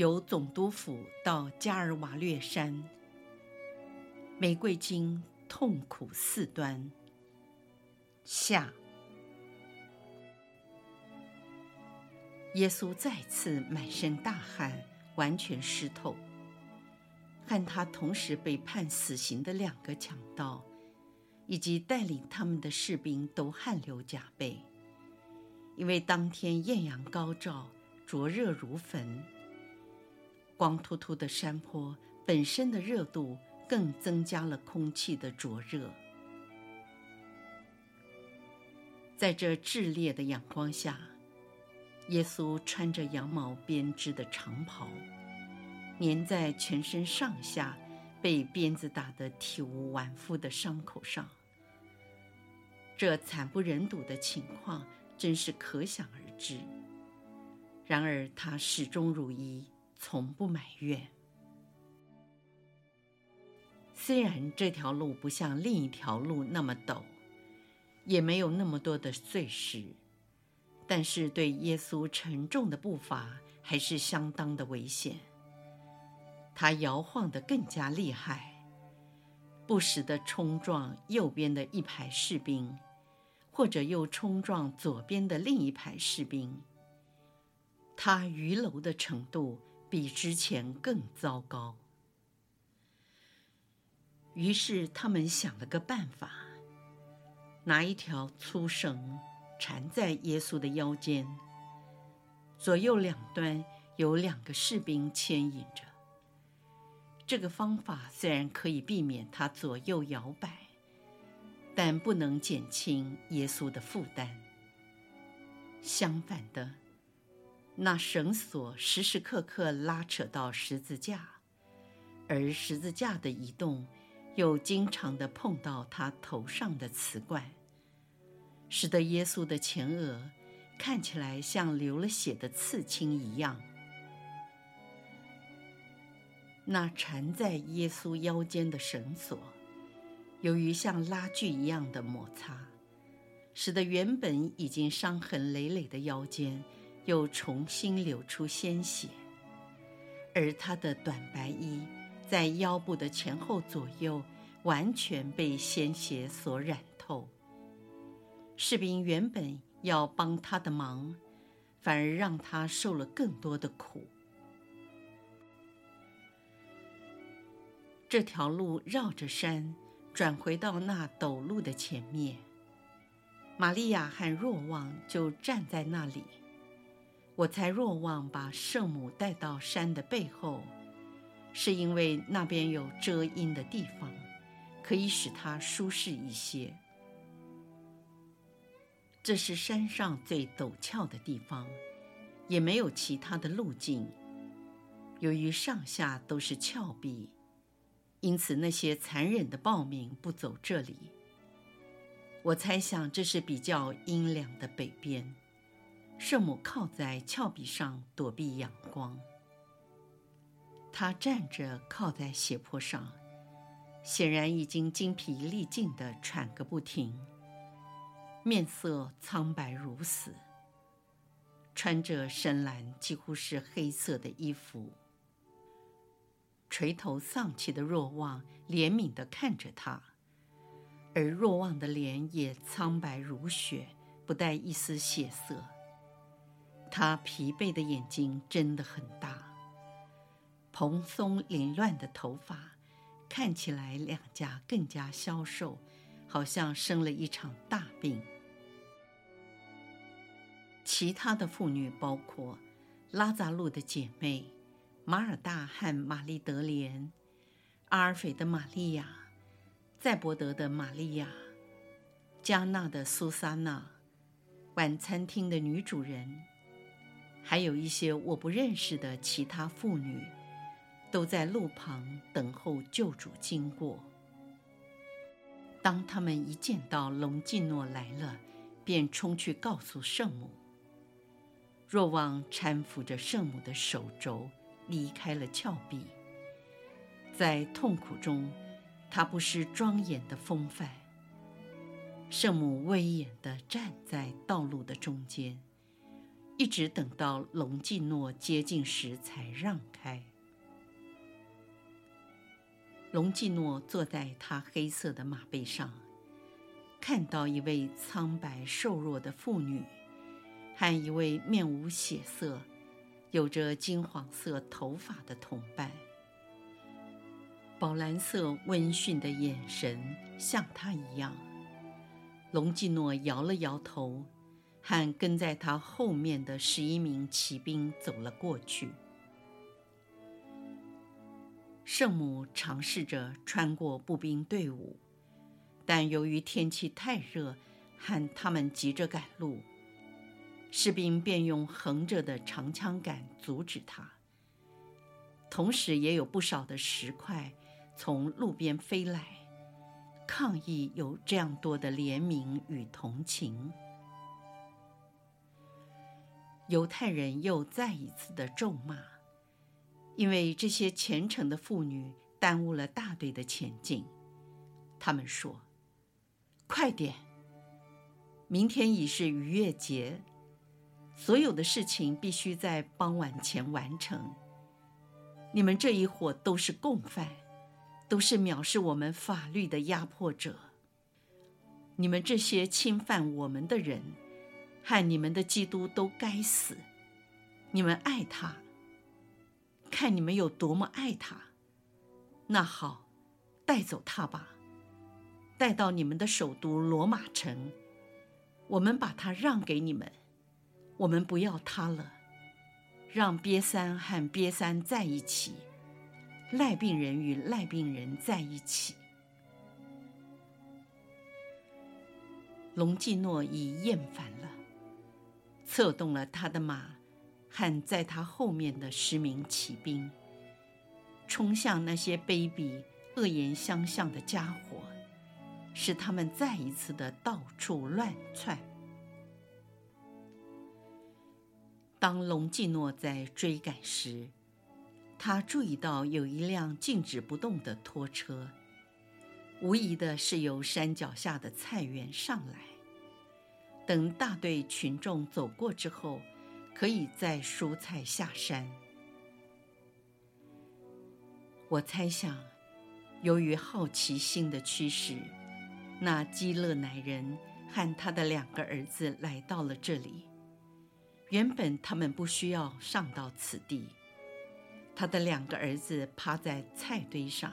由总督府到加尔瓦略山，玫瑰经痛苦四端。下，耶稣再次满身大汗，完全湿透。和他同时被判死刑的两个强盗，以及带领他们的士兵都汗流浃背，因为当天艳阳高照，灼热如焚。光秃秃的山坡本身的热度更增加了空气的灼热。在这炽烈的阳光下，耶稣穿着羊毛编织的长袍，粘在全身上下被鞭子打得体无完肤的伤口上。这惨不忍睹的情况真是可想而知。然而他始终如一。从不埋怨。虽然这条路不像另一条路那么陡，也没有那么多的碎石，但是对耶稣沉重的步伐还是相当的危险。他摇晃得更加厉害，不时地冲撞右边的一排士兵，或者又冲撞左边的另一排士兵。他伛僂的程度。比之前更糟糕。于是他们想了个办法，拿一条粗绳缠在耶稣的腰间，左右两端有两个士兵牵引着。这个方法虽然可以避免他左右摇摆，但不能减轻耶稣的负担。相反的。那绳索时时刻刻拉扯到十字架，而十字架的移动又经常地碰到他头上的瓷冠，使得耶稣的前额看起来像流了血的刺青一样。那缠在耶稣腰间的绳索，由于像拉锯一样的摩擦，使得原本已经伤痕累累的腰间。又重新流出鲜血，而他的短白衣在腰部的前后左右完全被鲜血所染透。士兵原本要帮他的忙，反而让他受了更多的苦。这条路绕着山转回到那陡路的前面，玛利亚和若望就站在那里。我猜若望把圣母带到山的背后，是因为那边有遮阴的地方，可以使她舒适一些。这是山上最陡峭的地方，也没有其他的路径。由于上下都是峭壁，因此那些残忍的暴民不走这里。我猜想这是比较阴凉的北边。圣母靠在峭壁上躲避阳光。她站着靠在斜坡上，显然已经精疲力尽地喘个不停，面色苍白如死，穿着深蓝几乎是黑色的衣服。垂头丧气的若望怜悯地看着她，而若望的脸也苍白如雪，不带一丝血色。他疲惫的眼睛睁得很大，蓬松凌乱的头发看起来两颊更加消瘦，好像生了一场大病。其他的妇女包括拉扎路的姐妹马尔大和玛丽德莲、阿尔斐的玛利亚、赛伯德的玛利亚、加纳的苏撒娜、晚餐厅的女主人。还有一些我不认识的其他妇女，都在路旁等候救主经过。当他们一见到隆基诺来了，便冲去告诉圣母。若望搀扶着圣母的手肘，离开了峭壁。在痛苦中，他不失庄严的风范。圣母威严地站在道路的中间。一直等到隆基诺接近时才让开。隆基诺坐在他黑色的马背上，看到一位苍白瘦弱的妇女，和一位面无血色、有着金黄色头发的同伴，宝蓝色温驯的眼神像他一样。隆基诺摇了摇头。和跟在他后面的十一名骑兵走了过去。圣母尝试着穿过步兵队伍，但由于天气太热，和他们急着赶路，士兵便用横着的长枪杆阻止他。同时，也有不少的石块从路边飞来，抗议有这样多的怜悯与同情。犹太人又再一次的咒骂，因为这些虔诚的妇女耽误了大队的前进。他们说：“快点，明天已是逾越节，所有的事情必须在傍晚前完成。你们这一伙都是共犯，都是藐视我们法律的压迫者。你们这些侵犯我们的人。”害你们的基督都该死！你们爱他，看你们有多么爱他。那好，带走他吧，带到你们的首都罗马城。我们把他让给你们，我们不要他了。让瘪三和瘪三在一起，赖病人与赖病人在一起。隆基诺已厌烦了。策动了他的马，和在他后面的十名骑兵，冲向那些卑鄙、恶言相向的家伙，使他们再一次的到处乱窜。当隆基诺在追赶时，他注意到有一辆静止不动的拖车，无疑的是由山脚下的菜园上来。等大队群众走过之后，可以再蔬菜下山。我猜想，由于好奇心的驱使，那基勒乃人和他的两个儿子来到了这里。原本他们不需要上到此地。他的两个儿子趴在菜堆上，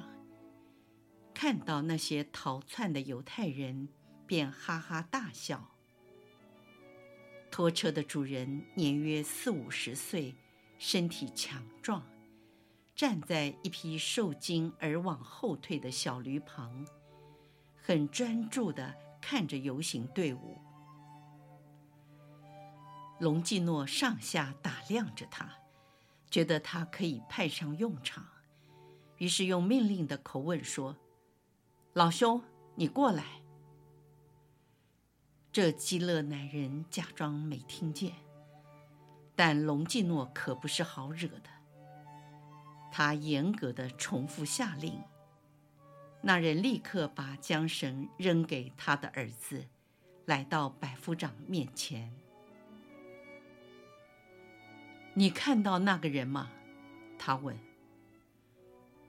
看到那些逃窜的犹太人，便哈哈大笑。拖车的主人年约四五十岁，身体强壮，站在一匹受惊而往后退的小驴旁，很专注地看着游行队伍。隆基诺上下打量着他，觉得他可以派上用场，于是用命令的口吻说：“老兄，你过来。”这基勒乃人假装没听见，但隆基诺可不是好惹的。他严格的重复下令，那人立刻把缰绳扔给他的儿子，来到百夫长面前。你看到那个人吗？他问。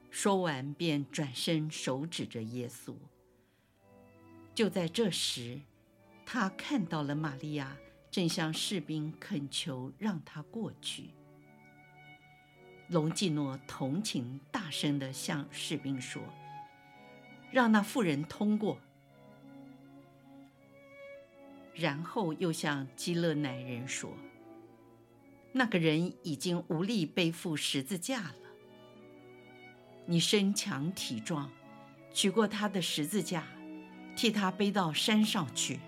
说完便转身手指着耶稣。就在这时。他看到了玛利亚，正向士兵恳求让他过去。隆基诺同情大声地向士兵说：“让那妇人通过。”然后又向基勒乃人说：“那个人已经无力背负十字架了。你身强体壮，取过他的十字架，替他背到山上去。”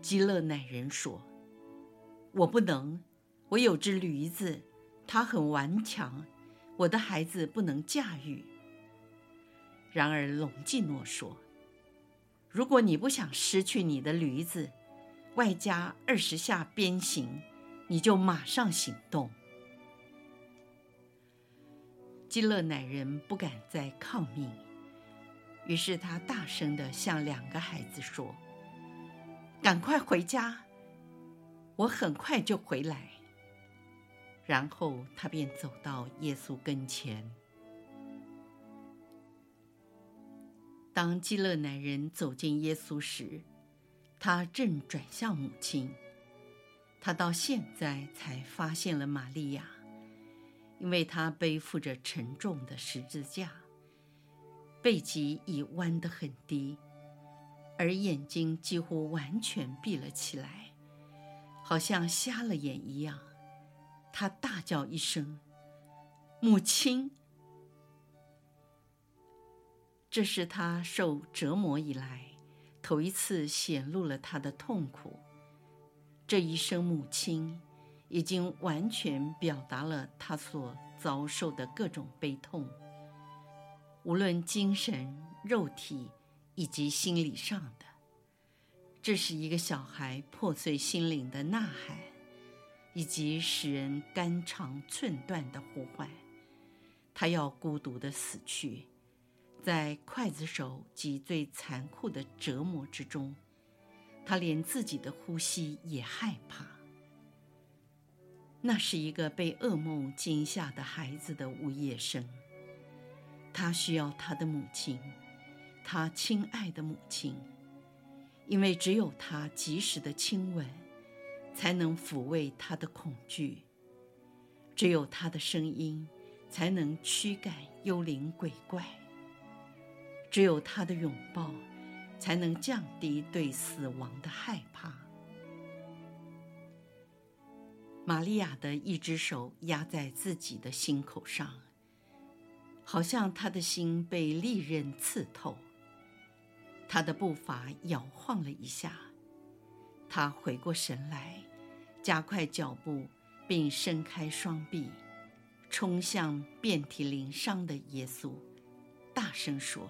基勒乃人说：“我不能，我有只驴子，它很顽强，我的孩子不能驾驭。”然而隆基诺说：“如果你不想失去你的驴子，外加二十下鞭刑，你就马上行动。”基勒乃人不敢再抗命，于是他大声地向两个孩子说：“赶快回家，我很快就回来。”然后他便走到耶稣跟前。当基勒男人走进耶稣时，他正转向母亲。他到现在才发现了玛利亚，因为她背负着沉重的十字架，背脊已弯得很低，而眼睛几乎完全闭了起来，好像瞎了眼一样。他大叫一声：“母亲！”这是他受折磨以来头一次显露了他的痛苦。这一声“母亲”已经完全表达了他所遭受的各种悲痛，无论精神、肉体以及心理上的。这是一个小孩破碎心灵的呐喊，以及使人肝肠寸断的呼唤。他要孤独地死去。在刽子手及最残酷的折磨之中，他连自己的呼吸也害怕。那是一个被噩梦惊吓的孩子的呜咽声。他需要他的母亲，他亲爱的母亲，因为只有他及时的亲吻，才能抚慰他的恐惧；只有他的声音，才能驱赶幽灵鬼怪。只有他的拥抱，才能降低对死亡的害怕。玛利亚的一只手压在自己的心口上，好像她的心被利刃刺透。他的步伐摇晃了一下，他回过神来，加快脚步，并伸开双臂，冲向遍体鳞伤的耶稣，大声说。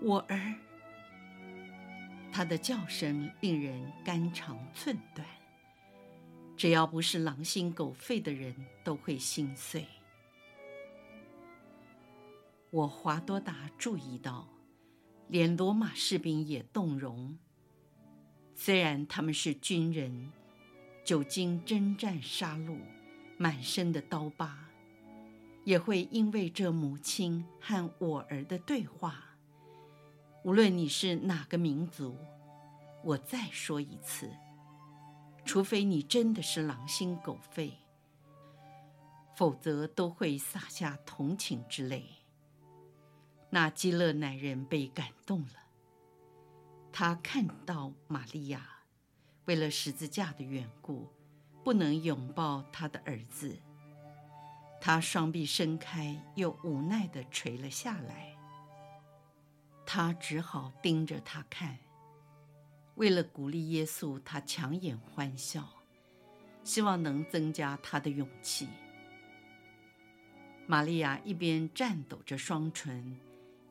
我儿，他的叫声令人肝肠寸断。只要不是狼心狗肺的人，都会心碎。我华多达注意到，连罗马士兵也动容。虽然他们是军人，久经征战杀戮，满身的刀疤，也会因为这母亲和我儿的对话。无论你是哪个民族，我再说一次，除非你真的是狼心狗肺，否则都会洒下同情之泪。那基勒乃人被感动了，他看到玛利亚为了十字架的缘故，不能拥抱他的儿子，他双臂伸开，又无奈地垂了下来。他只好盯着他看。为了鼓励耶稣，他强颜欢笑，希望能增加他的勇气。玛利亚一边颤抖着双唇，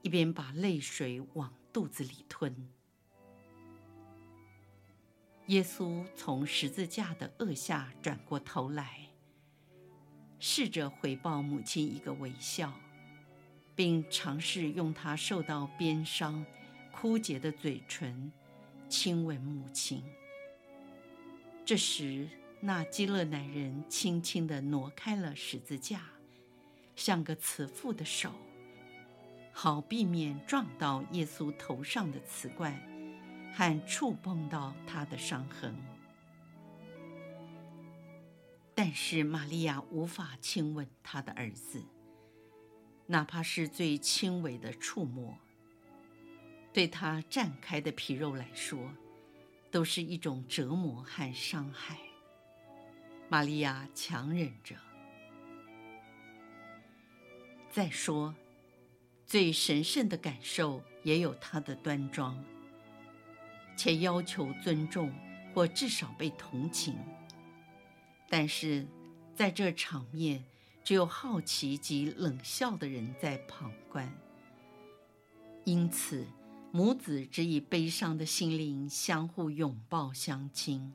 一边把泪水往肚子里吞。耶稣从十字架的顎下转过头来，试着回报母亲一个微笑。并尝试用他受到鞭伤、枯竭的嘴唇亲吻母亲。这时，那基勒男人轻轻地挪开了十字架，像个慈父的手，好避免撞到耶稣头上的瓷冠和触碰到他的伤痕。但是，玛利亚无法亲吻他的儿子。哪怕是最轻微的触摸，对他绽开的皮肉来说，都是一种折磨和伤害。玛利亚强忍着。再说，最神圣的感受也有它的端庄，且要求尊重或至少被同情，但是在这场面，只有好奇及冷笑的人在旁观。因此，母子只以悲伤的心灵相互拥抱相亲。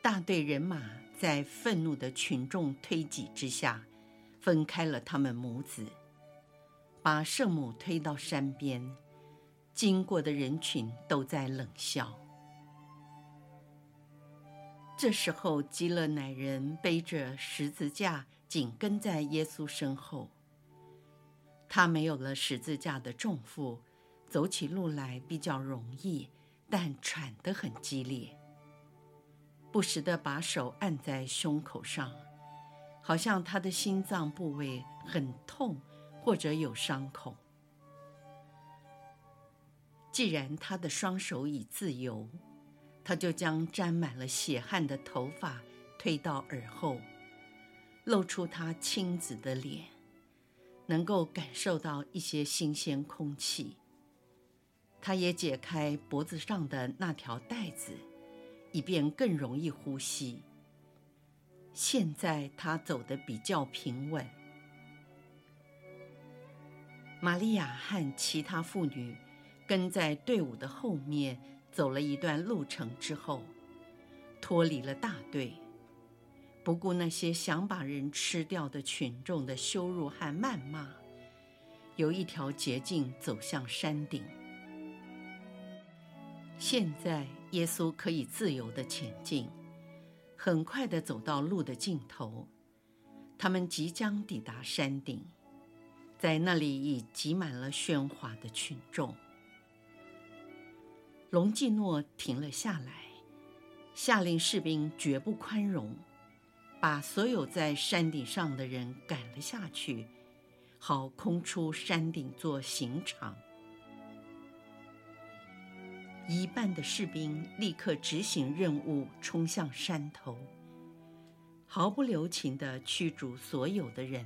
大队人马在愤怒的群众推挤之下，分开了他们母子，把圣母推到山边。经过的人群都在冷笑。这时候，基勒乃人背着十字架，紧跟在耶稣身后。他没有了十字架的重负，走起路来比较容易，但喘得很激烈。不时地把手按在胸口上，好像他的心脏部位很痛，或者有伤口。既然他的双手已自由，他就将沾满了血汗的头发推到耳后，露出他青紫的脸，能够感受到一些新鲜空气。他也解开脖子上的那条带子，以便更容易呼吸。现在他走得比较平稳。玛利亚和其他妇女。跟在队伍的后面走了一段路程之后，脱离了大队，不顾那些想把人吃掉的群众的羞辱和谩骂，有一条捷径走向山顶。现在耶稣可以自由地前进，很快地走到路的尽头。他们即将抵达山顶，在那里已挤满了喧哗的群众。隆基诺停了下来，下令士兵绝不宽容，把所有在山顶上的人赶了下去，好空出山顶做刑场。一半的士兵立刻执行任务，冲向山头，毫不留情地驱逐所有的人。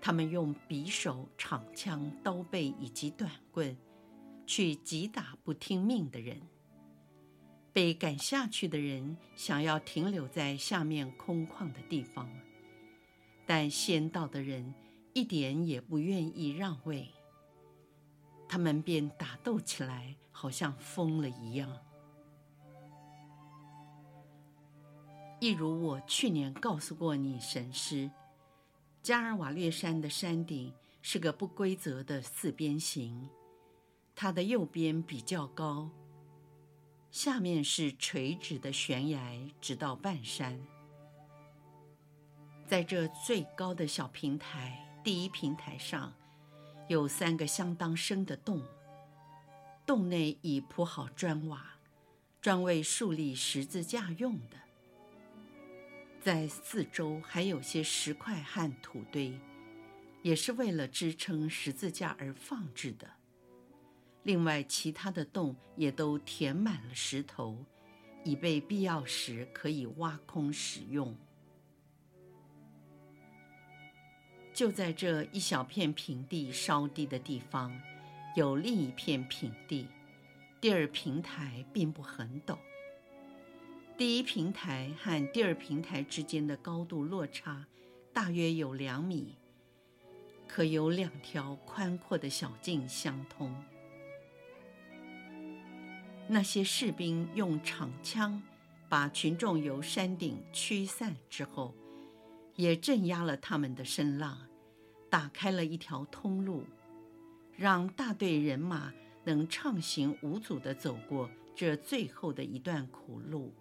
他们用匕首、长枪、刀背以及短棍。去击打不听命的人。被赶下去的人想要停留在下面空旷的地方，但先到的人一点也不愿意让位。他们便打斗起来，好像疯了一样。一如我去年告诉过你，神师，加尔瓦略山的山顶是个不规则的四边形。它的右边比较高，下面是垂直的悬崖，直到半山。在这最高的小平台，第一平台上，有三个相当深的洞，洞内已铺好砖瓦，专为竖立十字架用的。在四周还有些石块和土堆，也是为了支撑十字架而放置的。另外，其他的洞也都填满了石头，以备必要时可以挖空使用。就在这一小片平地稍低的地方，有另一片平地。第二平台并不很陡，第一平台和第二平台之间的高度落差大约有两米，可有两条宽阔的小径相通。那些士兵用长枪把群众由山顶驱散之后，也镇压了他们的声浪，打开了一条通路，让大队人马能畅行无阻地走过这最后的一段苦路。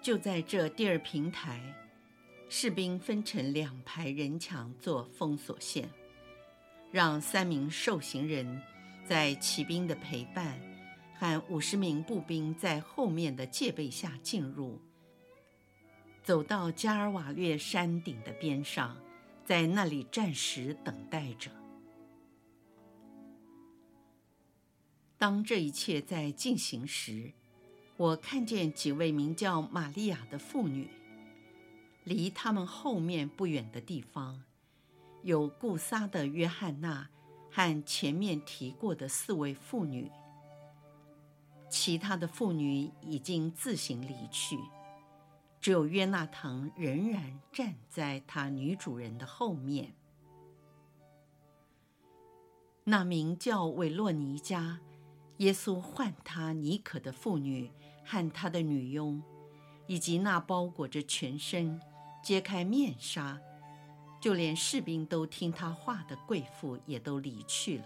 就在这第二平台，士兵分成两排人墙做封锁线，让三名受刑人。在骑兵的陪伴和五十名步兵在后面的戒备下进入，走到加尔瓦略山顶的边上，在那里暂时等待着。当这一切在进行时，我看见几位名叫玛利亚的妇女，离他们后面不远的地方，有顾撒的约翰娜。和前面提过的四位妇女，其他的妇女已经自行离去，只有约纳堂仍然站在他女主人的后面。那名叫维洛尼加，耶稣唤他妮可的妇女和他的女佣，以及那包裹着全身、揭开面纱，就连士兵都听他话的贵妇，也都离去了。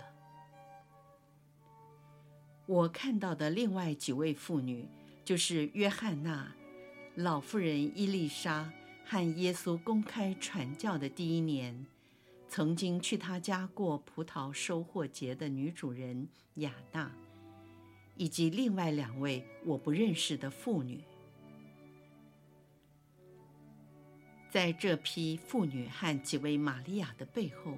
我看到的另外几位妇女，就是约翰娜、老妇人伊丽莎和耶稣公开传教的第一年，曾经去他家过葡萄收获节的女主人雅娜，以及另外两位我不认识的妇女。在这批妇女和几位玛利亚的背后，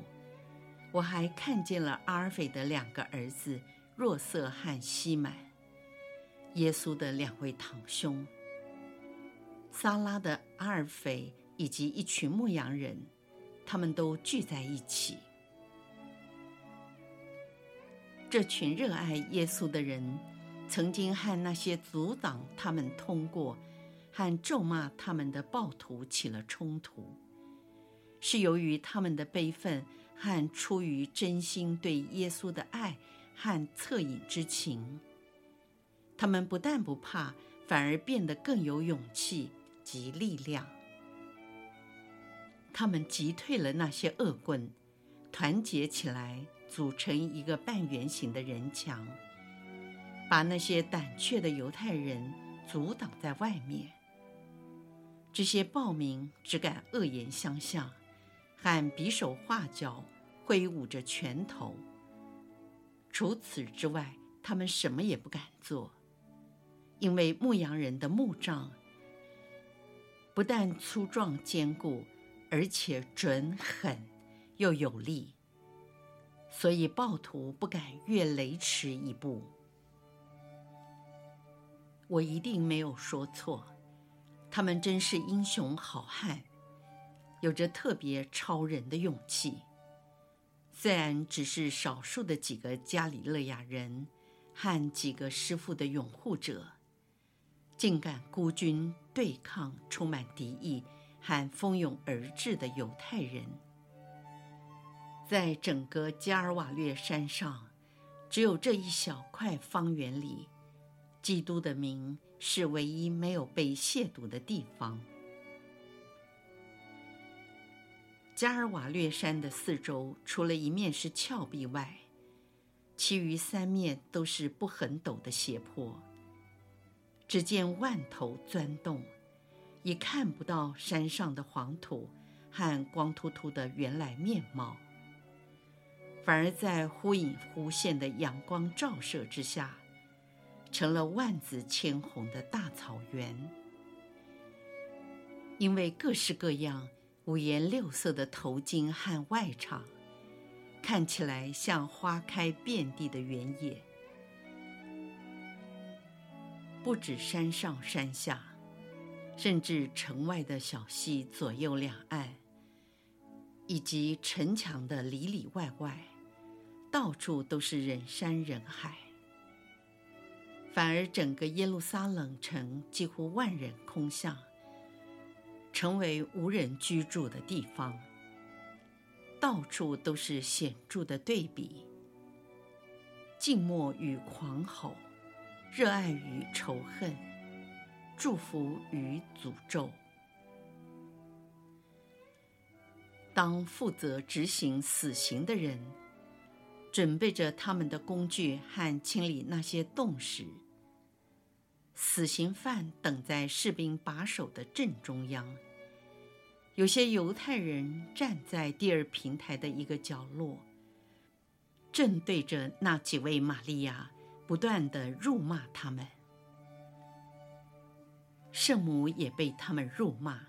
我还看见了阿尔斐的两个儿子。若瑟和西满，耶稣的两位堂兄，撒拉的阿尔斐以及一群牧羊人，他们都聚在一起。这群热爱耶稣的人，曾经和那些阻挡他们通过和咒骂他们的暴徒起了冲突，是由于他们的悲愤和出于真心对耶稣的爱。和恻隐之情，他们不但不怕，反而变得更有勇气及力量。他们击退了那些恶棍，团结起来组成一个半圆形的人墙，把那些胆怯的犹太人阻挡在外面。这些暴民只敢恶言相向，喊匕首画脚，挥舞着拳头。除此之外，他们什么也不敢做，因为牧羊人的木杖不但粗壮坚固，而且准狠又有力，所以暴徒不敢越雷池一步。我一定没有说错，他们真是英雄好汉，有着特别超人的勇气。虽然只是少数的几个加里勒亚人和几个师傅的拥护者，竟敢孤军对抗充满敌意和蜂拥而至的犹太人，在整个加尔瓦略山上，只有这一小块方圆里，基督的名是唯一没有被亵渎的地方。加尔瓦略山的四周，除了一面是峭壁外，其余三面都是不很陡的斜坡。只见万头钻洞，已看不到山上的黄土和光秃秃的原来面貌，反而在忽隐忽现的阳光照射之下，成了万紫千红的大草原。因为各式各样。五颜六色的头巾和外氅，看起来像花开遍地的原野。不止山上山下，甚至城外的小溪左右两岸，以及城墙的里里外外，到处都是人山人海。反而整个耶路撒冷城几乎万人空巷。成为无人居住的地方，到处都是显著的对比：静默与狂吼，热爱与仇恨，祝福与诅咒。当负责执行死刑的人准备着他们的工具和清理那些洞时，死刑犯等在士兵把守的正中央。有些犹太人站在第二平台的一个角落，正对着那几位玛利亚，不断的辱骂他们。圣母也被他们辱骂。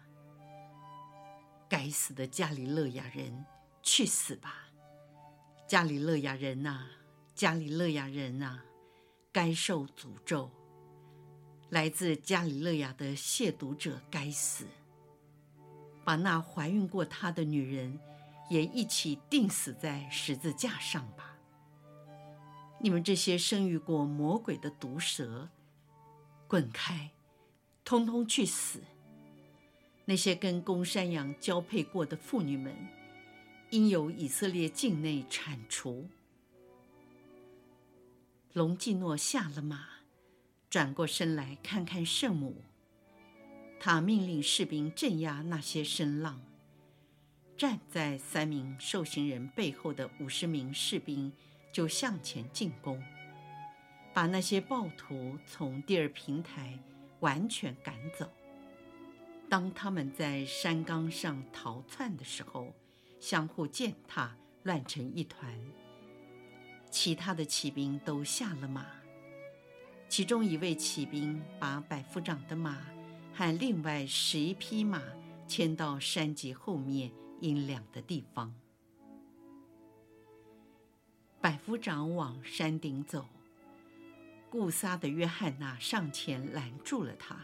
该死的加里勒亚人，去死吧！加里勒亚人呐，加里勒亚人呐，该受诅咒！来自加里勒亚的亵渎者，该死！把那怀孕过他的女人也一起钉死在十字架上吧！你们这些生育过魔鬼的毒蛇，滚开，通通去死！那些跟公山羊交配过的妇女们，应由以色列境内铲除。隆基诺下了马，转过身来看看圣母。他命令士兵镇压那些声浪。站在三名受刑人背后的五十名士兵就向前进攻，把那些暴徒从第二平台完全赶走。当他们在山岗上逃窜的时候，相互践踏，乱成一团。其他的骑兵都下了马，其中一位骑兵把百夫长的马和另外十一匹马牵到山脊后面阴凉的地方。百夫长往山顶走，顾撒的约翰娜上前拦住了他，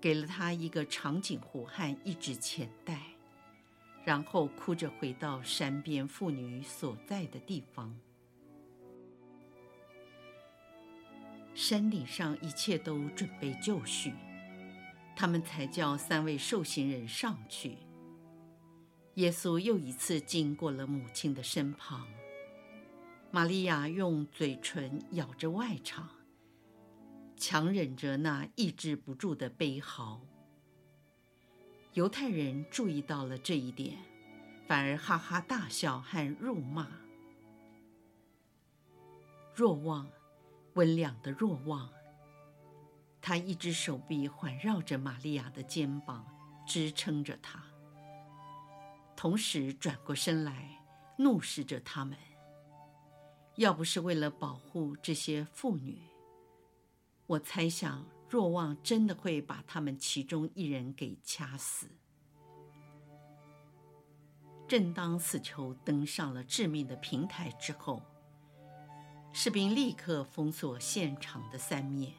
给了他一个长颈壶和一只钱袋，然后哭着回到山边妇女所在的地方。山顶上一切都准备就绪，他们才叫三位受刑人上去。耶稣又一次经过了母亲的身旁。玛利亚用嘴唇咬着外肠，强忍着那抑制不住的悲嚎。犹太人注意到了这一点，反而哈哈大笑和辱骂。若望，温良的若望，他一只手臂环绕着玛利亚的肩膀，支撑着她。同时转过身来，怒视着他们。要不是为了保护这些妇女，我猜想若望真的会把他们其中一人给掐死。正当死囚登上了致命的平台之后，士兵立刻封锁现场的三面，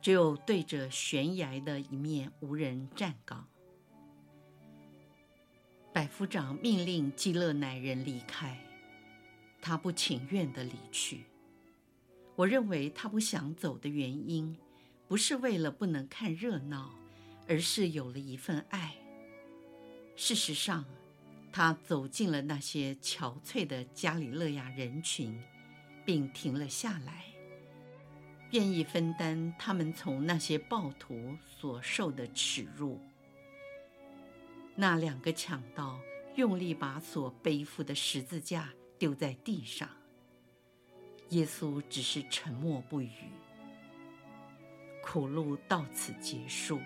只有对着悬崖的一面无人站岗。百夫长命令基勒乃人离开，他不情愿地离去。我认为他不想走的原因，不是为了不能看热闹，而是有了一份爱。事实上，他走进了那些憔悴的加里勒亚人群，并停了下来，愿意分担他们从那些暴徒所受的耻辱。那两个强盗用力把所背负的十字架丢在地上，耶稣只是沉默不语。苦路到此结束。